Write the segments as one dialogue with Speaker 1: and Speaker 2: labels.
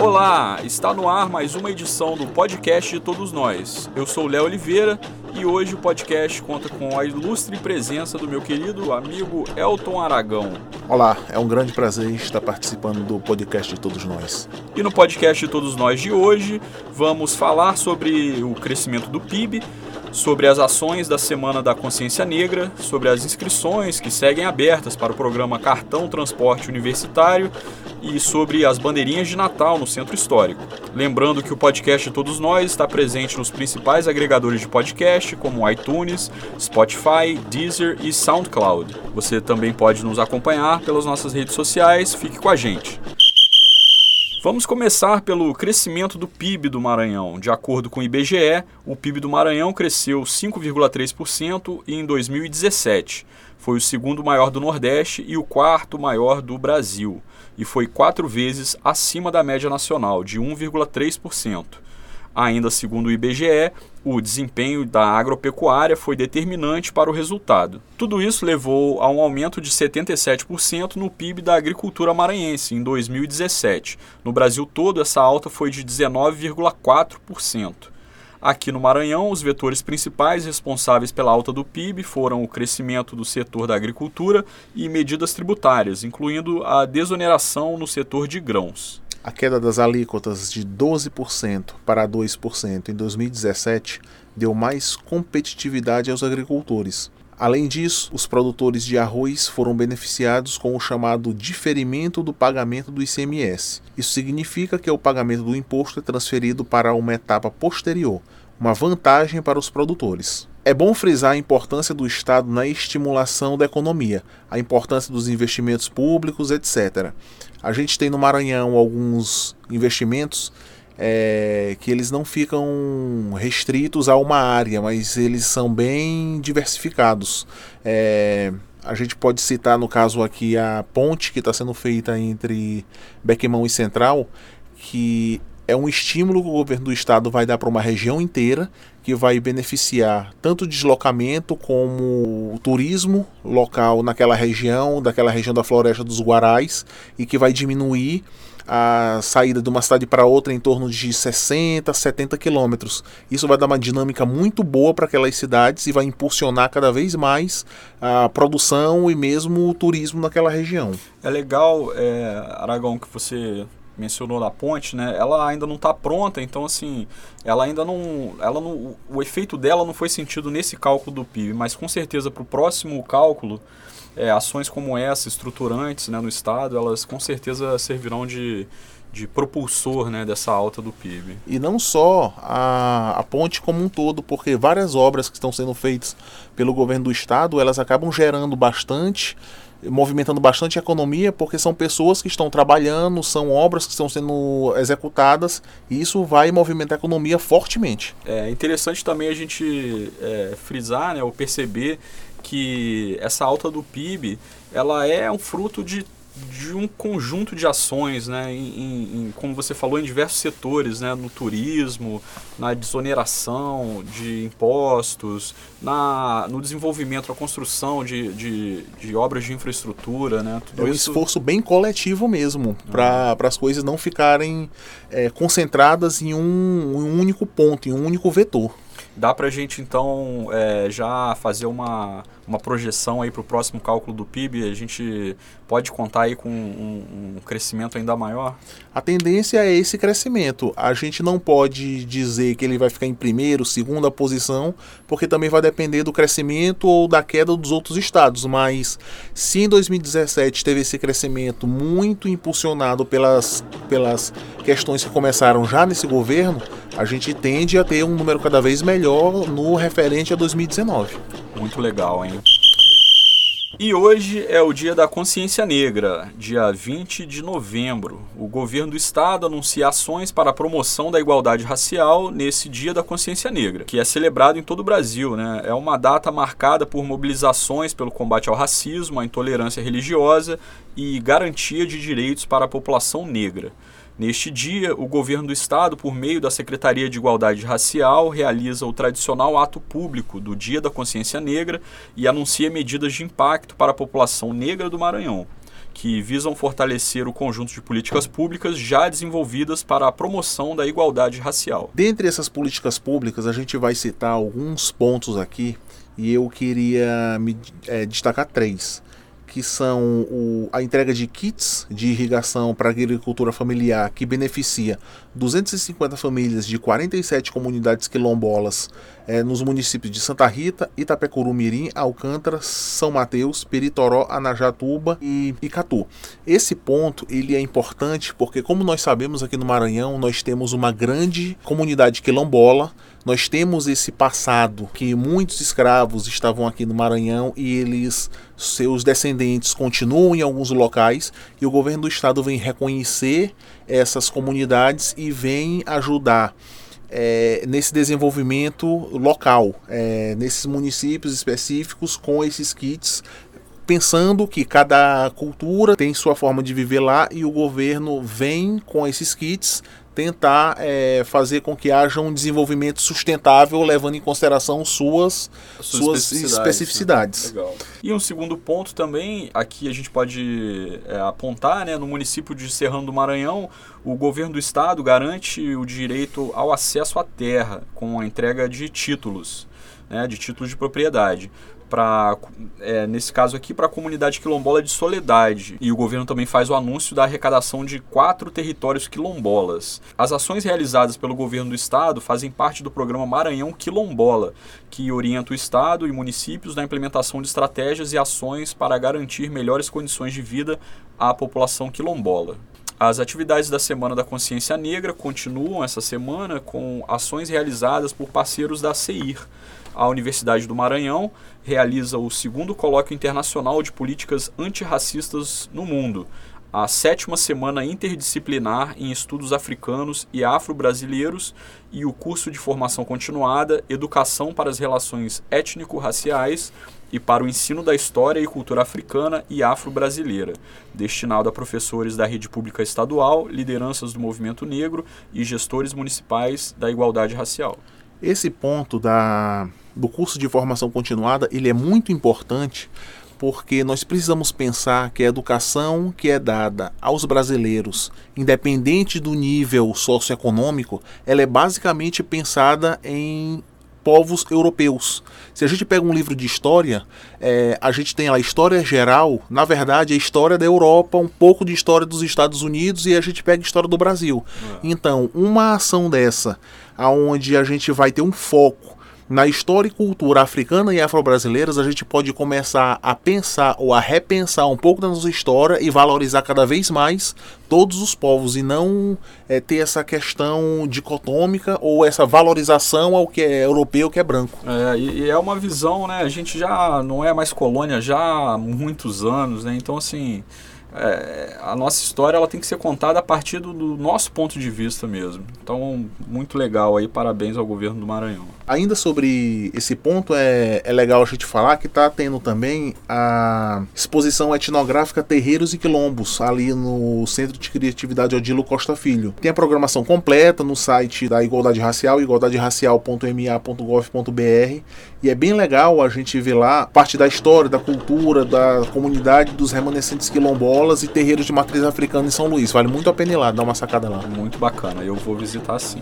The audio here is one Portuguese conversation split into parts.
Speaker 1: Olá, está no ar mais uma edição do podcast de Todos Nós. Eu sou Léo Oliveira e hoje o podcast conta com a ilustre presença do meu querido amigo Elton Aragão.
Speaker 2: Olá, é um grande prazer estar participando do podcast de Todos Nós.
Speaker 1: E no podcast de Todos Nós de hoje, vamos falar sobre o crescimento do PIB, sobre as ações da Semana da Consciência Negra, sobre as inscrições que seguem abertas para o programa Cartão Transporte Universitário e sobre as bandeirinhas de Natal no Centro Histórico. Lembrando que o podcast Todos Nós está presente nos principais agregadores de podcast, como iTunes, Spotify, Deezer e SoundCloud. Você também pode nos acompanhar pelas nossas redes sociais. Fique com a gente. Vamos começar pelo crescimento do PIB do Maranhão. De acordo com o IBGE, o PIB do Maranhão cresceu 5,3% em 2017. Foi o segundo maior do Nordeste e o quarto maior do Brasil, e foi quatro vezes acima da média nacional, de 1,3%. Ainda segundo o IBGE, o desempenho da agropecuária foi determinante para o resultado. Tudo isso levou a um aumento de 77% no PIB da agricultura maranhense em 2017. No Brasil todo, essa alta foi de 19,4%. Aqui no Maranhão, os vetores principais responsáveis pela alta do PIB foram o crescimento do setor da agricultura e medidas tributárias, incluindo a desoneração no setor de grãos.
Speaker 2: A queda das alíquotas de 12% para 2% em 2017 deu mais competitividade aos agricultores. Além disso, os produtores de arroz foram beneficiados com o chamado diferimento do pagamento do ICMS. Isso significa que o pagamento do imposto é transferido para uma etapa posterior, uma vantagem para os produtores. É bom frisar a importância do Estado na estimulação da economia, a importância dos investimentos públicos, etc. A gente tem no Maranhão alguns investimentos é, que eles não ficam restritos a uma área, mas eles são bem diversificados. É, a gente pode citar no caso aqui a ponte que está sendo feita entre Bequimão e Central, que é um estímulo que o governo do estado vai dar para uma região inteira, que vai beneficiar tanto o deslocamento como o turismo local naquela região, daquela região da floresta dos Guarais, e que vai diminuir a saída de uma cidade para outra em torno de 60, 70 quilômetros. Isso vai dar uma dinâmica muito boa para aquelas cidades e vai impulsionar cada vez mais a produção e mesmo o turismo naquela região.
Speaker 1: É legal, é, Aragão, que você mencionou da ponte, né? Ela ainda não está pronta, então assim, ela ainda não, ela não, o efeito dela não foi sentido nesse cálculo do PIB, mas com certeza para o próximo cálculo, é, ações como essa, estruturantes, né, no estado, elas com certeza servirão de de propulsor né, dessa alta do PIB.
Speaker 2: E não só a, a ponte como um todo, porque várias obras que estão sendo feitas pelo governo do estado, elas acabam gerando bastante movimentando bastante a economia, porque são pessoas que estão trabalhando, são obras que estão sendo executadas, e isso vai movimentar a economia fortemente.
Speaker 1: É interessante também a gente é, frisar, né, ou perceber que essa alta do PIB, ela é um fruto de de um conjunto de ações, né, em, em, como você falou, em diversos setores, né, no turismo, na desoneração de impostos, na, no desenvolvimento, a construção de, de, de obras de infraestrutura. Né,
Speaker 2: tudo é um isso... esforço bem coletivo mesmo, para as coisas não ficarem é, concentradas em um, em um único ponto, em um único vetor.
Speaker 1: Dá para a gente então é, já fazer uma, uma projeção aí para o próximo cálculo do PIB? A gente pode contar aí com um, um, crescimento ainda maior?
Speaker 2: A tendência é esse crescimento. A gente não pode dizer que ele vai ficar em primeiro, segunda posição, porque também vai depender do crescimento ou da queda dos outros estados. Mas se em 2017 teve esse crescimento muito impulsionado pelas, pelas questões que começaram já nesse governo, a gente tende a ter um número cada vez melhor no referente a 2019.
Speaker 1: Muito legal, hein? E hoje é o Dia da Consciência Negra, dia 20 de novembro. O governo do estado anuncia ações para a promoção da igualdade racial nesse Dia da Consciência Negra, que é celebrado em todo o Brasil. Né? É uma data marcada por mobilizações pelo combate ao racismo, à intolerância religiosa e garantia de direitos para a população negra. Neste dia, o governo do estado, por meio da Secretaria de Igualdade Racial, realiza o tradicional ato público do Dia da Consciência Negra e anuncia medidas de impacto para a população negra do Maranhão. que visam fortalecer o conjunto de políticas públicas já desenvolvidas para a promoção da igualdade racial.
Speaker 2: Dentre essas políticas públicas, a gente vai citar alguns pontos aqui e eu queria me, é, destacar três que são o, a entrega de kits de irrigação para agricultura familiar, que beneficia 250 famílias de 47 comunidades quilombolas é, nos municípios de Santa Rita, Itapecuru Mirim, Alcântara, São Mateus, Peritoró, Anajatuba e Icatu. Esse ponto ele é importante porque, como nós sabemos aqui no Maranhão, nós temos uma grande comunidade quilombola nós temos esse passado que muitos escravos estavam aqui no Maranhão e eles, seus descendentes, continuam em alguns locais e o governo do estado vem reconhecer essas comunidades e vem ajudar é, nesse desenvolvimento local, é, nesses municípios específicos com esses kits pensando que cada cultura tem sua forma de viver lá e o governo vem com esses kits tentar é, fazer com que haja um desenvolvimento sustentável, levando em consideração suas, suas, suas especificidades. especificidades.
Speaker 1: Né? E um segundo ponto também, aqui a gente pode é, apontar, né, no município de Serrano do Maranhão, o governo do estado garante o direito ao acesso à terra com a entrega de títulos. Né, de títulos de propriedade para é, nesse caso aqui para a comunidade quilombola de Soledade e o governo também faz o anúncio da arrecadação de quatro territórios quilombolas. As ações realizadas pelo governo do estado fazem parte do programa Maranhão Quilombola, que orienta o estado e municípios na implementação de estratégias e ações para garantir melhores condições de vida à população quilombola. As atividades da Semana da Consciência Negra continuam essa semana com ações realizadas por parceiros da CEIR a Universidade do Maranhão realiza o segundo colóquio internacional de políticas antirracistas no mundo, a sétima semana interdisciplinar em estudos africanos e afro-brasileiros e o curso de formação continuada Educação para as Relações Étnico-Raciais e para o ensino da história e cultura africana e afro-brasileira, destinado a professores da rede pública estadual, lideranças do movimento negro e gestores municipais da igualdade racial.
Speaker 2: Esse ponto da, do curso de formação continuada ele é muito importante porque nós precisamos pensar que a educação que é dada aos brasileiros, independente do nível socioeconômico, ela é basicamente pensada em povos europeus. Se a gente pega um livro de história, é, a gente tem a história geral, na verdade, a história da Europa, um pouco de história dos Estados Unidos e a gente pega a história do Brasil. É. Então, uma ação dessa, aonde a gente vai ter um foco na história e cultura africana e afro-brasileiras, a gente pode começar a pensar ou a repensar um pouco da nossa história e valorizar cada vez mais todos os povos e não é, ter essa questão dicotômica ou essa valorização ao que é europeu, que é branco.
Speaker 1: É, e, e, é uma visão, né? A gente já não é mais colônia já há muitos anos, né? Então, assim é, a nossa história ela tem que ser contada a partir do, do, nosso ponto de vista mesmo. Então, muito legal aí, parabéns ao governo do Maranhão.
Speaker 2: Ainda sobre esse ponto, é, é legal a gente falar que está tendo também a exposição etnográfica Terreiros e Quilombos, ali no Centro de Criatividade Odilo Costa Filho. Tem a programação completa no site da Igualdade Racial, igualdaderacial.ma.gov.br, e é bem legal a gente ver lá parte da história, da cultura, da comunidade dos remanescentes quilombolas escolas e terreiros de matriz africana em São Luís. Vale muito a pena ir lá, dar uma sacada lá.
Speaker 1: Muito bacana, eu vou visitar sim.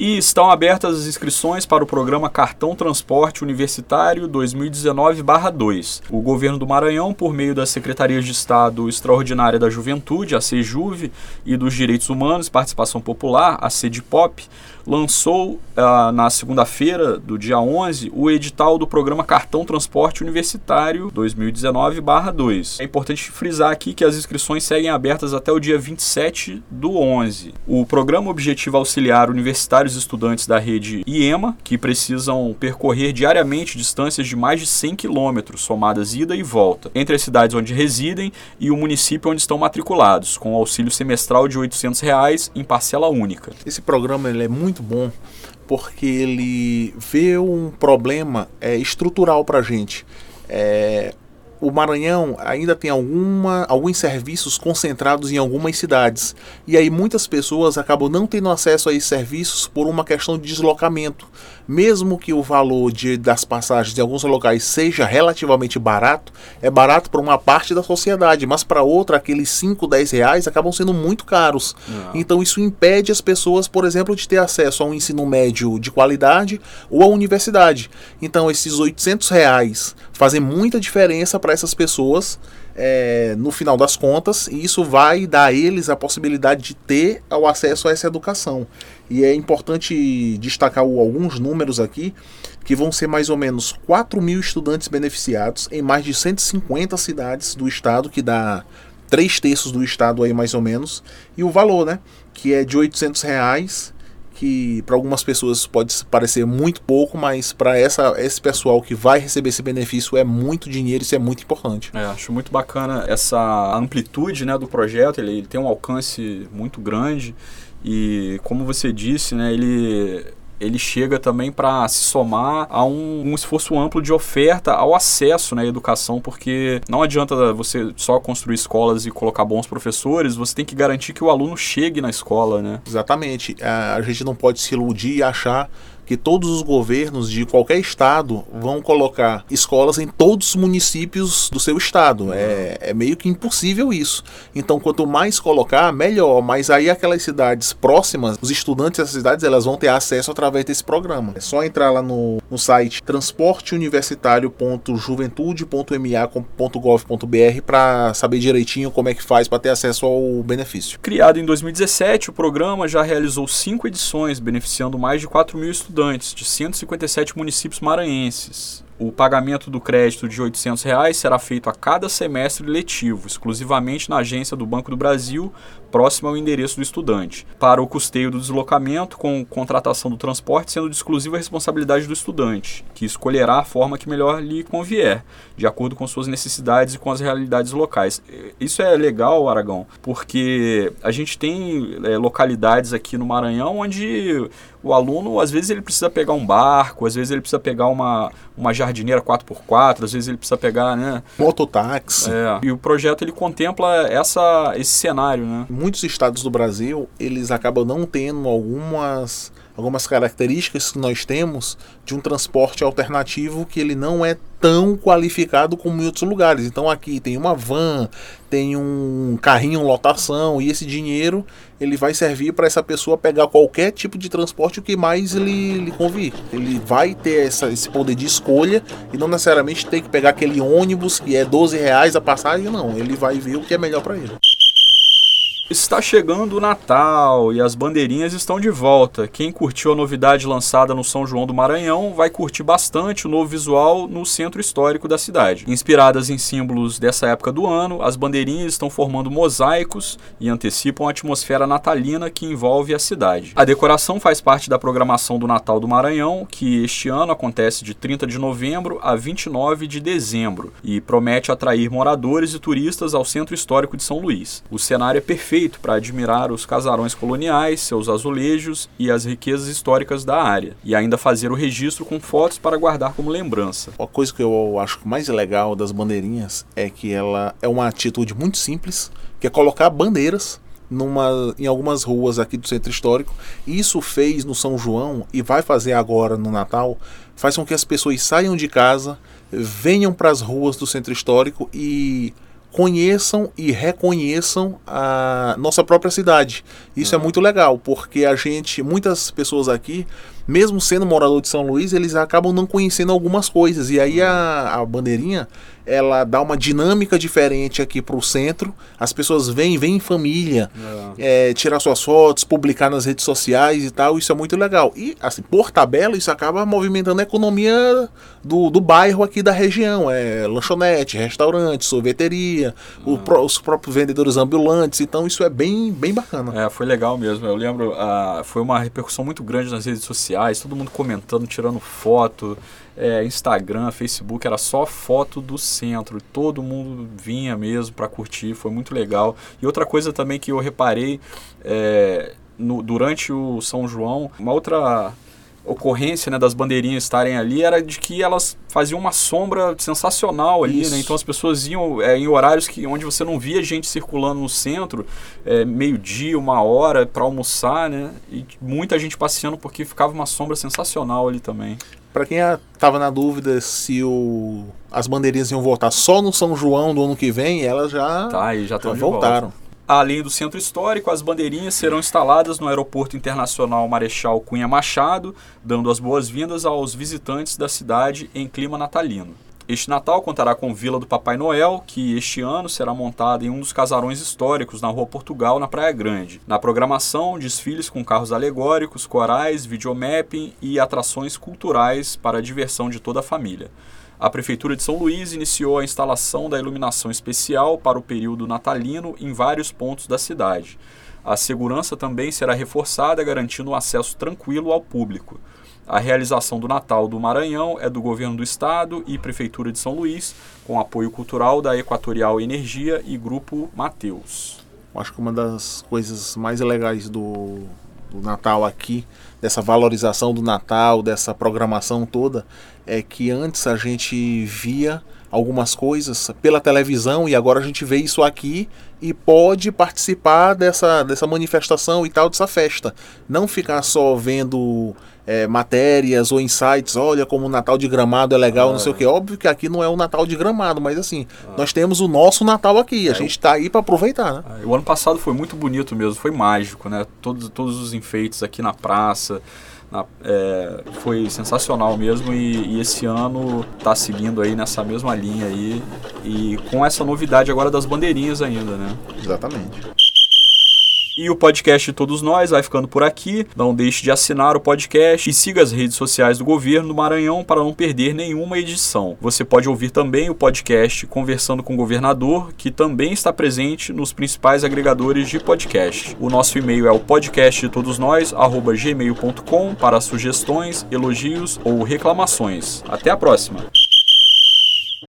Speaker 1: E estão abertas as inscrições para o programa Cartão Transporte Universitário 2019-2. O governo do Maranhão, por meio da Secretaria de Estado Extraordinária da Juventude, a SEJUVE, e dos Direitos Humanos e Participação Popular, a SEDIPOP, lançou uh, na segunda-feira do dia 11 o edital do programa Cartão Transporte Universitário 2019/2. É importante frisar aqui que as inscrições seguem abertas até o dia 27 do 11. O programa objetiva auxiliar universitários e estudantes da rede IEMA, que precisam percorrer diariamente distâncias de mais de 100 quilômetros, somadas ida e volta, entre as cidades onde residem e o município onde estão matriculados, com auxílio semestral de 800 reais em parcela única.
Speaker 2: Esse programa ele é muito muito bom porque ele vê um problema é, estrutural para a gente. É, o Maranhão ainda tem alguma, alguns serviços concentrados em algumas cidades. E aí muitas pessoas acabam não tendo acesso a esses serviços por uma questão de deslocamento. Mesmo que o valor de, das passagens em alguns locais seja relativamente barato, é barato para uma parte da sociedade, mas para outra, aqueles 5, 10 reais acabam sendo muito caros. Não. Então isso impede as pessoas, por exemplo, de ter acesso a um ensino médio de qualidade ou à universidade. Então esses 800 reais fazem muita diferença para essas pessoas é, no final das contas, e isso vai dar a eles a possibilidade de ter o acesso a essa educação. E é importante destacar alguns números aqui, que vão ser mais ou menos 4 mil estudantes beneficiados em mais de 150 cidades do estado, que dá três terços do estado aí mais ou menos, e o valor, né, que é de 800 reais que para algumas pessoas pode parecer muito pouco, mas para esse pessoal que vai receber esse benefício é muito dinheiro, isso é muito importante.
Speaker 1: É, acho muito bacana essa amplitude, né, do projeto, ele, ele tem um alcance muito grande e como você disse, né, ele ele chega também para se somar a um, um, esforço amplo de oferta ao acesso né, à educação, porque não adianta você só construir escolas e colocar bons professores, você tem que garantir que o aluno chegue na escola, né?
Speaker 2: Exatamente. A gente não pode se iludir e achar que todos os governos de qualquer estado vão colocar escolas em todos os municípios do seu estado. É, é meio que impossível isso. Então, quanto mais colocar, melhor. Mas aí aquelas cidades próximas, os estudantes dessas cidades, elas vão ter acesso através desse programa. É só entrar lá no, no site transporteuniversitario.juventude.ma.gov.br para saber direitinho como é que faz para ter acesso ao benefício.
Speaker 1: Criado em 2017, o programa já realizou cinco edições, beneficiando mais de 4 mil estudantes estudantes de 157 municípios maranhenses. O pagamento do crédito de 800 reais será feito a cada semestre letivo, exclusivamente na agência do Banco do Brasil próximo ao endereço do estudante, para o custeio do deslocamento, com contratação do transporte sendo de exclusiva responsabilidade do estudante, que escolherá a forma que melhor lhe convier, de acordo com suas necessidades e com as realidades locais. Isso é legal, Aragão, porque a gente tem é, localidades aqui no Maranhão onde o aluno, às vezes, ele precisa pegar um barco, às vezes ele precisa pegar uma, uma jardineira 4x4, às vezes ele precisa pegar, né?
Speaker 2: Mototáxi.
Speaker 1: É, e o projeto, ele contempla essa, esse cenário, né?
Speaker 2: muitos estados do Brasil, eles acabam não tendo algumas algumas características que nós temos de um transporte alternativo que ele não é tão qualificado como em outros lugares. Então aqui tem uma van, tem um carrinho lotação e esse dinheiro ele vai servir para essa pessoa pegar qualquer tipo de transporte que mais lhe, lhe convir. Ele vai ter essa, esse poder de escolha e não necessariamente ter que pegar aquele ônibus que é 12 reais a passagem, não. Ele vai ver o que é melhor para ele.
Speaker 1: Está chegando o Natal e as bandeirinhas estão de volta. Quem curtiu a novidade lançada no São João do Maranhão vai curtir bastante o novo visual no centro histórico da cidade. Inspiradas em símbolos dessa época do ano, as bandeirinhas estão formando mosaicos e antecipam a atmosfera natalina que envolve a cidade. A decoração faz parte da programação do Natal do Maranhão, que este ano acontece de 30 de novembro a 29 de dezembro e promete atrair moradores e turistas ao centro histórico de São Luís. O cenário é perfeito para admirar os casarões coloniais, seus azulejos e as riquezas históricas da área, e ainda fazer o registro com fotos para guardar como lembrança.
Speaker 2: Uma coisa que eu acho mais legal das bandeirinhas é que ela é uma atitude muito simples, que é colocar bandeiras numa, em algumas ruas aqui do centro histórico. Isso fez no São João e vai fazer agora no Natal, faz com que as pessoas saiam de casa, venham para as ruas do centro histórico e conheçam e reconheçam a nossa própria cidade. Isso uhum. é muito legal, porque a gente, muitas pessoas aqui, mesmo sendo morador de São Luís, eles acabam não conhecendo algumas coisas. E aí a, a bandeirinha ela dá uma dinâmica diferente aqui para o centro. As pessoas vêm, vêm em família, é. É, tirar suas fotos, publicar nas redes sociais e tal. Isso é muito legal. E, assim, por tabela, isso acaba movimentando a economia do, do bairro aqui da região. É lanchonete, restaurante, sorveteria, ah. os próprios vendedores ambulantes. Então, isso é bem, bem bacana.
Speaker 1: É, foi legal mesmo. Eu lembro, uh, foi uma repercussão muito grande nas redes sociais, todo mundo comentando, tirando foto é, Instagram, Facebook, era só foto do centro. Todo mundo vinha mesmo para curtir, foi muito legal. E outra coisa também que eu reparei é, no, durante o São João, uma outra ocorrência né, das bandeirinhas estarem ali era de que elas faziam uma sombra sensacional ali, né? Então as pessoas iam é, em horários que, onde você não via gente circulando no centro, é, meio-dia, uma hora para almoçar, né? E muita gente passeando porque ficava uma sombra sensacional ali também.
Speaker 2: Para quem estava na dúvida se o, as bandeirinhas iam voltar só no São João do ano que vem, elas já,
Speaker 1: tá, já,
Speaker 2: já voltaram.
Speaker 1: Volta. Além do centro histórico, as bandeirinhas serão instaladas no Aeroporto Internacional Marechal Cunha Machado, dando as boas-vindas aos visitantes da cidade em clima natalino. Este Natal contará com Vila do Papai Noel, que este ano será montada em um dos casarões históricos na Rua Portugal, na Praia Grande. Na programação, desfiles com carros alegóricos, corais, videomapping e atrações culturais para a diversão de toda a família a Prefeitura de São Luís iniciou a instalação da iluminação especial para o período natalino em vários pontos da cidade. A segurança também será reforçada, garantindo um acesso tranquilo ao público. A realização do Natal do Maranhão é do Governo do Estado e Prefeitura de São Luís, com apoio cultural da Equatorial Energia e Grupo Mateus.
Speaker 2: Acho que uma das coisas mais legais do, do Natal aqui, dessa valorização do Natal, dessa programação toda, é que antes a gente via algumas coisas pela televisão e agora a gente vê isso aqui e pode participar dessa, dessa manifestação e tal, dessa festa. Não ficar só vendo é, matérias ou insights, olha como o Natal de Gramado é legal, ah, não sei é. o que. Óbvio que aqui não é o Natal de Gramado, mas assim, ah. nós temos o nosso Natal aqui, a é, gente está aí para aproveitar, né?
Speaker 1: É, o ano passado foi muito bonito mesmo, foi mágico, né? Todos, todos os enfeites aqui na praça. Na, é, foi sensacional mesmo e, e esse ano está seguindo aí nessa mesma linha aí e com essa novidade agora das bandeirinhas ainda, né?
Speaker 2: Exatamente.
Speaker 1: E o podcast de Todos Nós vai ficando por aqui. Não deixe de assinar o podcast e siga as redes sociais do governo do Maranhão para não perder nenhuma edição. Você pode ouvir também o podcast Conversando com o Governador, que também está presente nos principais agregadores de podcast. O nosso e-mail é o podcast de todos nós, gmail.com para sugestões, elogios ou reclamações. Até a próxima!